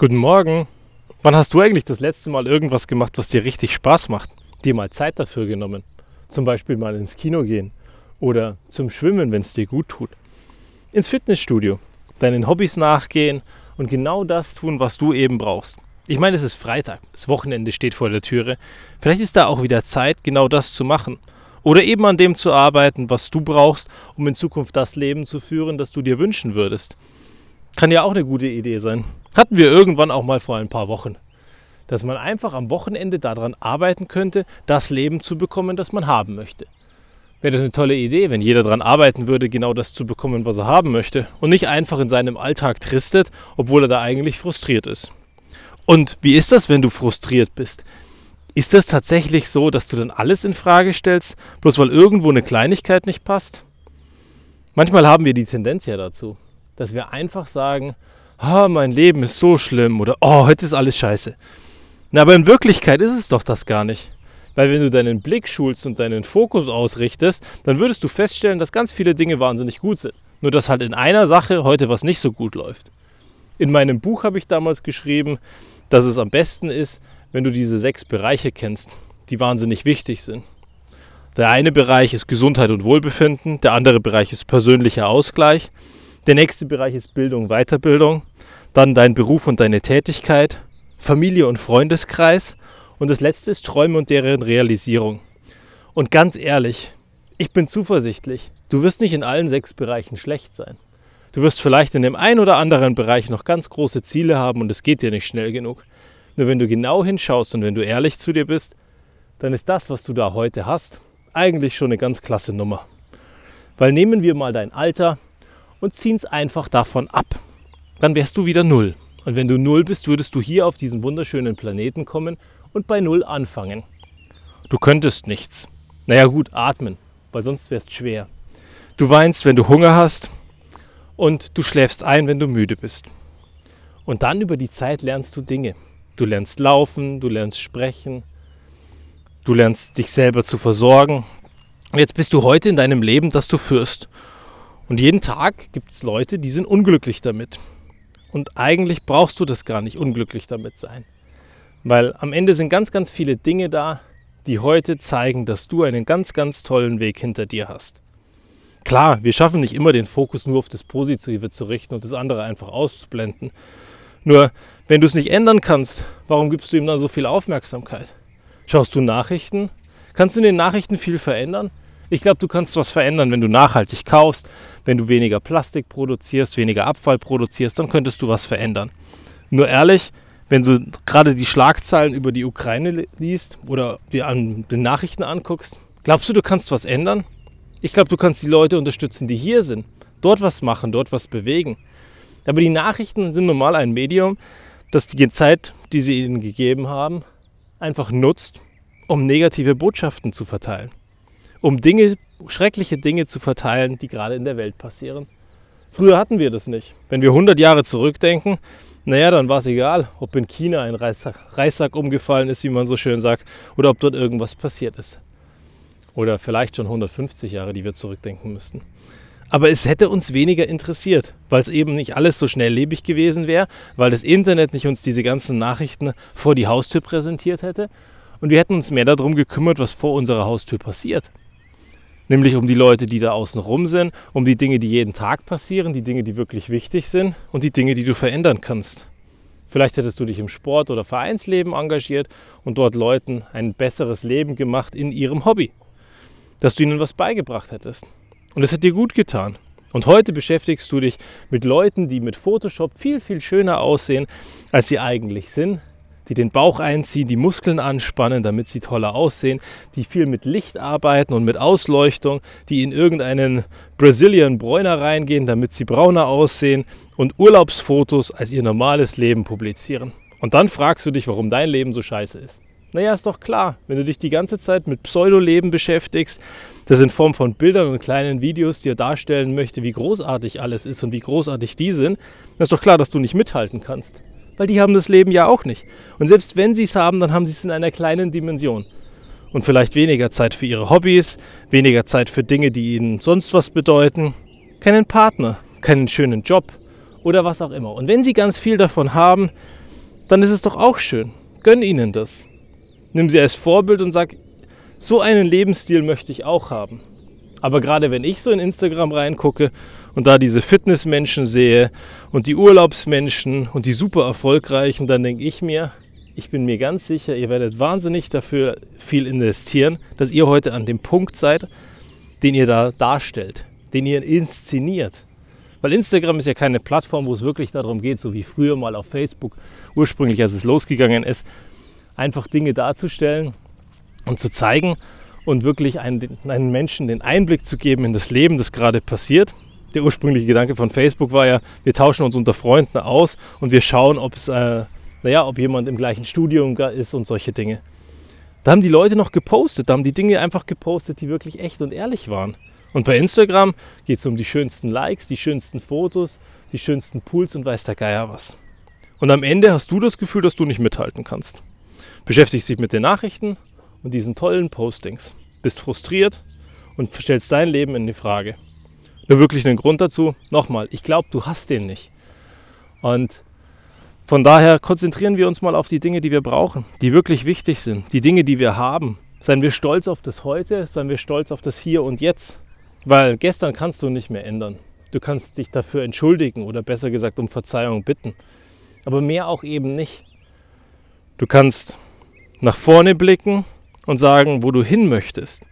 Guten Morgen. Wann hast du eigentlich das letzte Mal irgendwas gemacht, was dir richtig Spaß macht? Dir mal Zeit dafür genommen. Zum Beispiel mal ins Kino gehen oder zum Schwimmen, wenn es dir gut tut. Ins Fitnessstudio, deinen Hobbys nachgehen und genau das tun, was du eben brauchst. Ich meine, es ist Freitag, das Wochenende steht vor der Türe. Vielleicht ist da auch wieder Zeit, genau das zu machen. Oder eben an dem zu arbeiten, was du brauchst, um in Zukunft das Leben zu führen, das du dir wünschen würdest. Kann ja auch eine gute Idee sein. Hatten wir irgendwann auch mal vor ein paar Wochen. Dass man einfach am Wochenende daran arbeiten könnte, das Leben zu bekommen, das man haben möchte. Wäre das eine tolle Idee, wenn jeder daran arbeiten würde, genau das zu bekommen, was er haben möchte und nicht einfach in seinem Alltag tristet, obwohl er da eigentlich frustriert ist. Und wie ist das, wenn du frustriert bist? Ist das tatsächlich so, dass du dann alles in Frage stellst, bloß weil irgendwo eine Kleinigkeit nicht passt? Manchmal haben wir die Tendenz ja dazu dass wir einfach sagen, oh, mein Leben ist so schlimm oder oh, heute ist alles scheiße. Na, aber in Wirklichkeit ist es doch das gar nicht. Weil wenn du deinen Blick schulst und deinen Fokus ausrichtest, dann würdest du feststellen, dass ganz viele Dinge wahnsinnig gut sind. Nur dass halt in einer Sache heute was nicht so gut läuft. In meinem Buch habe ich damals geschrieben, dass es am besten ist, wenn du diese sechs Bereiche kennst, die wahnsinnig wichtig sind. Der eine Bereich ist Gesundheit und Wohlbefinden, der andere Bereich ist persönlicher Ausgleich, der nächste Bereich ist Bildung, Weiterbildung. Dann dein Beruf und deine Tätigkeit, Familie und Freundeskreis. Und das letzte ist Träume und deren Realisierung. Und ganz ehrlich, ich bin zuversichtlich, du wirst nicht in allen sechs Bereichen schlecht sein. Du wirst vielleicht in dem einen oder anderen Bereich noch ganz große Ziele haben und es geht dir nicht schnell genug. Nur wenn du genau hinschaust und wenn du ehrlich zu dir bist, dann ist das, was du da heute hast, eigentlich schon eine ganz klasse Nummer. Weil nehmen wir mal dein Alter, und ziehen es einfach davon ab. Dann wärst du wieder null. Und wenn du null bist, würdest du hier auf diesen wunderschönen Planeten kommen und bei null anfangen. Du könntest nichts. Naja gut, atmen, weil sonst wärst schwer. Du weinst, wenn du Hunger hast und du schläfst ein, wenn du müde bist. Und dann über die Zeit lernst du Dinge. Du lernst laufen, du lernst sprechen, du lernst dich selber zu versorgen. Und jetzt bist du heute in deinem Leben, das du führst. Und jeden Tag gibt es Leute, die sind unglücklich damit. Und eigentlich brauchst du das gar nicht unglücklich damit sein. Weil am Ende sind ganz, ganz viele Dinge da, die heute zeigen, dass du einen ganz, ganz tollen Weg hinter dir hast. Klar, wir schaffen nicht immer den Fokus nur auf das Positive zu richten und das andere einfach auszublenden. Nur, wenn du es nicht ändern kannst, warum gibst du ihm dann so viel Aufmerksamkeit? Schaust du Nachrichten? Kannst du in den Nachrichten viel verändern? Ich glaube, du kannst was verändern, wenn du nachhaltig kaufst, wenn du weniger Plastik produzierst, weniger Abfall produzierst, dann könntest du was verändern. Nur ehrlich, wenn du gerade die Schlagzeilen über die Ukraine liest oder dir an den Nachrichten anguckst, glaubst du, du kannst was ändern? Ich glaube, du kannst die Leute unterstützen, die hier sind, dort was machen, dort was bewegen. Aber die Nachrichten sind normal ein Medium, das die Zeit, die sie ihnen gegeben haben, einfach nutzt, um negative Botschaften zu verteilen um Dinge, schreckliche Dinge zu verteilen, die gerade in der Welt passieren. Früher hatten wir das nicht. Wenn wir 100 Jahre zurückdenken, naja, dann war es egal, ob in China ein Reissack, Reissack umgefallen ist, wie man so schön sagt, oder ob dort irgendwas passiert ist. Oder vielleicht schon 150 Jahre, die wir zurückdenken müssten. Aber es hätte uns weniger interessiert, weil es eben nicht alles so schnelllebig gewesen wäre, weil das Internet nicht uns diese ganzen Nachrichten vor die Haustür präsentiert hätte. Und wir hätten uns mehr darum gekümmert, was vor unserer Haustür passiert nämlich um die Leute, die da außen rum sind, um die Dinge, die jeden Tag passieren, die Dinge, die wirklich wichtig sind und die Dinge, die du verändern kannst. Vielleicht hättest du dich im Sport- oder Vereinsleben engagiert und dort Leuten ein besseres Leben gemacht in ihrem Hobby. Dass du ihnen was beigebracht hättest. Und es hat dir gut getan. Und heute beschäftigst du dich mit Leuten, die mit Photoshop viel, viel schöner aussehen, als sie eigentlich sind, die den Bauch einziehen, die Muskeln anspannen, damit sie toller aussehen, die viel mit Licht arbeiten und mit Ausleuchtung, die in irgendeinen Brazilian Bräuner reingehen, damit sie brauner aussehen und Urlaubsfotos als ihr normales Leben publizieren. Und dann fragst du dich, warum dein Leben so scheiße ist. Naja, ist doch klar, wenn du dich die ganze Zeit mit Pseudoleben beschäftigst, das in Form von Bildern und kleinen Videos dir darstellen möchte, wie großartig alles ist und wie großartig die sind, dann ist doch klar, dass du nicht mithalten kannst weil die haben das Leben ja auch nicht. Und selbst wenn sie es haben, dann haben sie es in einer kleinen Dimension. Und vielleicht weniger Zeit für ihre Hobbys, weniger Zeit für Dinge, die ihnen sonst was bedeuten, keinen Partner, keinen schönen Job oder was auch immer. Und wenn sie ganz viel davon haben, dann ist es doch auch schön. Gönn ihnen das. Nimm sie als Vorbild und sag, so einen Lebensstil möchte ich auch haben. Aber gerade wenn ich so in Instagram reingucke und da diese Fitnessmenschen sehe und die Urlaubsmenschen und die super erfolgreichen, dann denke ich mir, ich bin mir ganz sicher, ihr werdet wahnsinnig dafür viel investieren, dass ihr heute an dem Punkt seid, den ihr da darstellt, den ihr inszeniert. Weil Instagram ist ja keine Plattform, wo es wirklich darum geht, so wie früher mal auf Facebook, ursprünglich als es losgegangen ist, einfach Dinge darzustellen und zu zeigen und wirklich einen, einen Menschen den Einblick zu geben in das Leben, das gerade passiert. Der ursprüngliche Gedanke von Facebook war ja, wir tauschen uns unter Freunden aus und wir schauen, ob es, äh, naja, ob jemand im gleichen Studium ist und solche Dinge. Da haben die Leute noch gepostet, da haben die Dinge einfach gepostet, die wirklich echt und ehrlich waren. Und bei Instagram geht es um die schönsten Likes, die schönsten Fotos, die schönsten Pools und weiß der Geier was. Und am Ende hast du das Gefühl, dass du nicht mithalten kannst. Beschäftigst dich mit den Nachrichten und diesen tollen Postings. Bist frustriert und stellst dein Leben in die Frage. Nur wirklich einen Grund dazu? Nochmal, ich glaube, du hast den nicht. Und von daher konzentrieren wir uns mal auf die Dinge, die wir brauchen, die wirklich wichtig sind, die Dinge, die wir haben. Seien wir stolz auf das Heute, seien wir stolz auf das Hier und Jetzt. Weil gestern kannst du nicht mehr ändern. Du kannst dich dafür entschuldigen oder besser gesagt um Verzeihung bitten. Aber mehr auch eben nicht. Du kannst nach vorne blicken und sagen, wo du hin möchtest.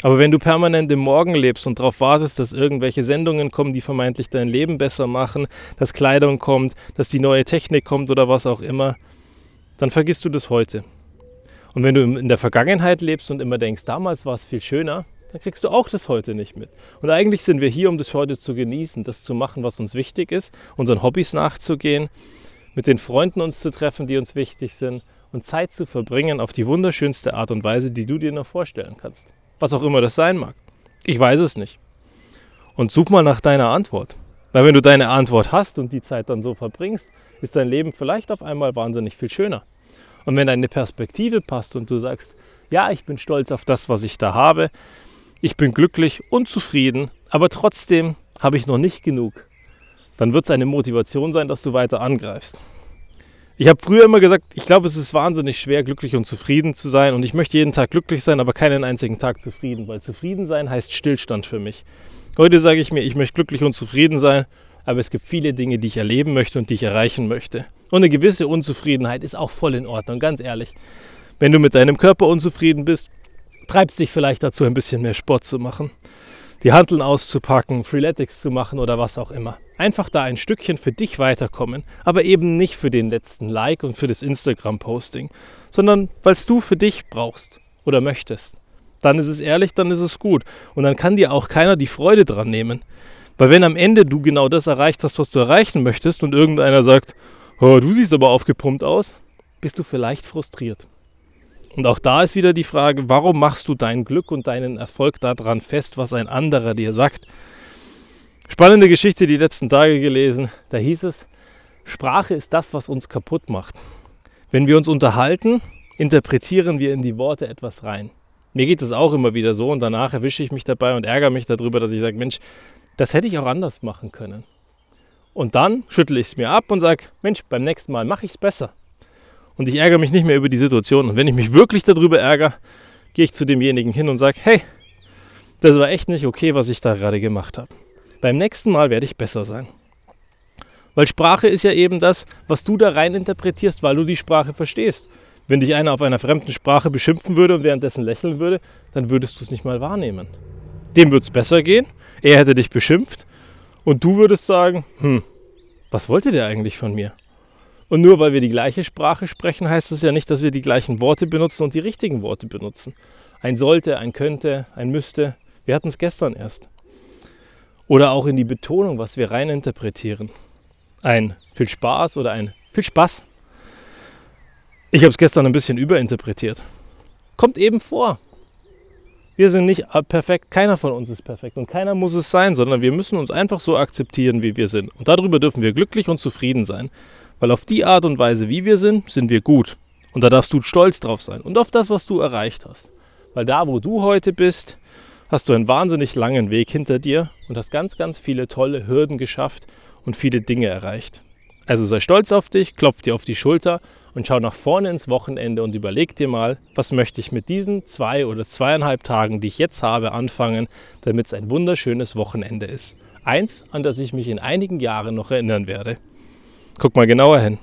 Aber wenn du permanent im Morgen lebst und darauf wartest, dass irgendwelche Sendungen kommen, die vermeintlich dein Leben besser machen, dass Kleidung kommt, dass die neue Technik kommt oder was auch immer, dann vergisst du das heute. Und wenn du in der Vergangenheit lebst und immer denkst, damals war es viel schöner, dann kriegst du auch das heute nicht mit. Und eigentlich sind wir hier, um das heute zu genießen, das zu machen, was uns wichtig ist, unseren Hobbys nachzugehen, mit den Freunden uns zu treffen, die uns wichtig sind und Zeit zu verbringen auf die wunderschönste Art und Weise, die du dir noch vorstellen kannst. Was auch immer das sein mag. Ich weiß es nicht. Und such mal nach deiner Antwort. Weil wenn du deine Antwort hast und die Zeit dann so verbringst, ist dein Leben vielleicht auf einmal wahnsinnig viel schöner. Und wenn deine Perspektive passt und du sagst, ja, ich bin stolz auf das, was ich da habe, ich bin glücklich und zufrieden, aber trotzdem habe ich noch nicht genug, dann wird es eine Motivation sein, dass du weiter angreifst. Ich habe früher immer gesagt, ich glaube, es ist wahnsinnig schwer, glücklich und zufrieden zu sein. Und ich möchte jeden Tag glücklich sein, aber keinen einzigen Tag zufrieden, weil zufrieden sein heißt Stillstand für mich. Heute sage ich mir, ich möchte glücklich und zufrieden sein, aber es gibt viele Dinge, die ich erleben möchte und die ich erreichen möchte. Und eine gewisse Unzufriedenheit ist auch voll in Ordnung, ganz ehrlich. Wenn du mit deinem Körper unzufrieden bist, treibst dich vielleicht dazu, ein bisschen mehr Sport zu machen die Handeln auszupacken, Freeletics zu machen oder was auch immer. Einfach da ein Stückchen für dich weiterkommen, aber eben nicht für den letzten Like und für das Instagram-Posting, sondern weil es du für dich brauchst oder möchtest. Dann ist es ehrlich, dann ist es gut. Und dann kann dir auch keiner die Freude dran nehmen. Weil wenn am Ende du genau das erreicht hast, was du erreichen möchtest und irgendeiner sagt, oh, du siehst aber aufgepumpt aus, bist du vielleicht frustriert. Und auch da ist wieder die Frage, warum machst du dein Glück und deinen Erfolg daran fest, was ein anderer dir sagt? Spannende Geschichte die letzten Tage gelesen. Da hieß es, Sprache ist das, was uns kaputt macht. Wenn wir uns unterhalten, interpretieren wir in die Worte etwas rein. Mir geht es auch immer wieder so und danach erwische ich mich dabei und ärgere mich darüber, dass ich sage, Mensch, das hätte ich auch anders machen können. Und dann schüttle ich es mir ab und sage, Mensch, beim nächsten Mal mache ich es besser und ich ärgere mich nicht mehr über die Situation. Und wenn ich mich wirklich darüber ärgere, gehe ich zu demjenigen hin und sage, hey, das war echt nicht okay, was ich da gerade gemacht habe. Beim nächsten Mal werde ich besser sein. Weil Sprache ist ja eben das, was du da rein interpretierst, weil du die Sprache verstehst. Wenn dich einer auf einer fremden Sprache beschimpfen würde und währenddessen lächeln würde, dann würdest du es nicht mal wahrnehmen. Dem würde es besser gehen, er hätte dich beschimpft und du würdest sagen, hm, was wollte der eigentlich von mir? Und nur weil wir die gleiche Sprache sprechen, heißt das ja nicht, dass wir die gleichen Worte benutzen und die richtigen Worte benutzen. Ein sollte, ein könnte, ein müsste. Wir hatten es gestern erst. Oder auch in die Betonung, was wir rein interpretieren. Ein viel Spaß oder ein viel Spaß. Ich habe es gestern ein bisschen überinterpretiert. Kommt eben vor. Wir sind nicht perfekt, keiner von uns ist perfekt und keiner muss es sein, sondern wir müssen uns einfach so akzeptieren, wie wir sind. Und darüber dürfen wir glücklich und zufrieden sein. Weil auf die Art und Weise, wie wir sind, sind wir gut. Und da darfst du stolz drauf sein. Und auf das, was du erreicht hast. Weil da, wo du heute bist, hast du einen wahnsinnig langen Weg hinter dir und hast ganz, ganz viele tolle Hürden geschafft und viele Dinge erreicht. Also sei stolz auf dich, klopf dir auf die Schulter und schau nach vorne ins Wochenende und überleg dir mal, was möchte ich mit diesen zwei oder zweieinhalb Tagen, die ich jetzt habe, anfangen, damit es ein wunderschönes Wochenende ist. Eins, an das ich mich in einigen Jahren noch erinnern werde. Guck mal genauer hin.